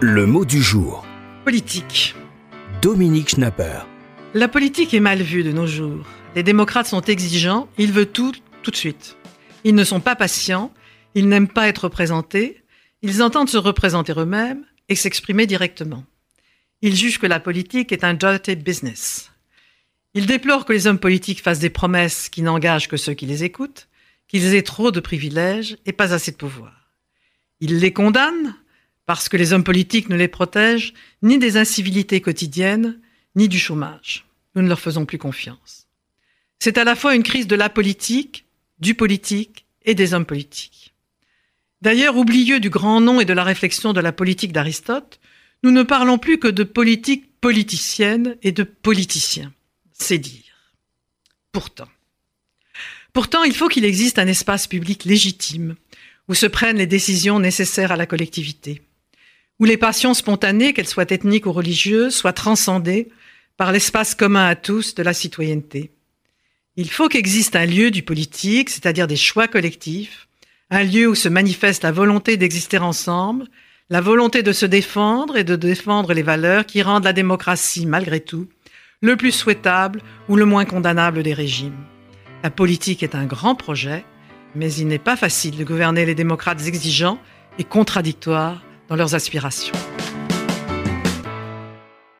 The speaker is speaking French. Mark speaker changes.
Speaker 1: Le mot du jour.
Speaker 2: Politique.
Speaker 1: Dominique Schnapper.
Speaker 2: La politique est mal vue de nos jours. Les démocrates sont exigeants, ils veulent tout, tout de suite. Ils ne sont pas patients, ils n'aiment pas être représentés, ils entendent se représenter eux-mêmes et s'exprimer directement. Ils jugent que la politique est un dirty business. Ils déplorent que les hommes politiques fassent des promesses qui n'engagent que ceux qui les écoutent, qu'ils aient trop de privilèges et pas assez de pouvoir. Ils les condamnent parce que les hommes politiques ne les protègent ni des incivilités quotidiennes, ni du chômage. Nous ne leur faisons plus confiance. C'est à la fois une crise de la politique, du politique et des hommes politiques. D'ailleurs, oublieux du grand nom et de la réflexion de la politique d'Aristote, nous ne parlons plus que de politique politicienne et de politiciens. C'est dire. Pourtant. Pourtant, il faut qu'il existe un espace public légitime où se prennent les décisions nécessaires à la collectivité où les passions spontanées, qu'elles soient ethniques ou religieuses, soient transcendées par l'espace commun à tous de la citoyenneté. Il faut qu'existe un lieu du politique, c'est-à-dire des choix collectifs, un lieu où se manifeste la volonté d'exister ensemble, la volonté de se défendre et de défendre les valeurs qui rendent la démocratie, malgré tout, le plus souhaitable ou le moins condamnable des régimes. La politique est un grand projet, mais il n'est pas facile de gouverner les démocrates exigeants et contradictoires dans leurs aspirations.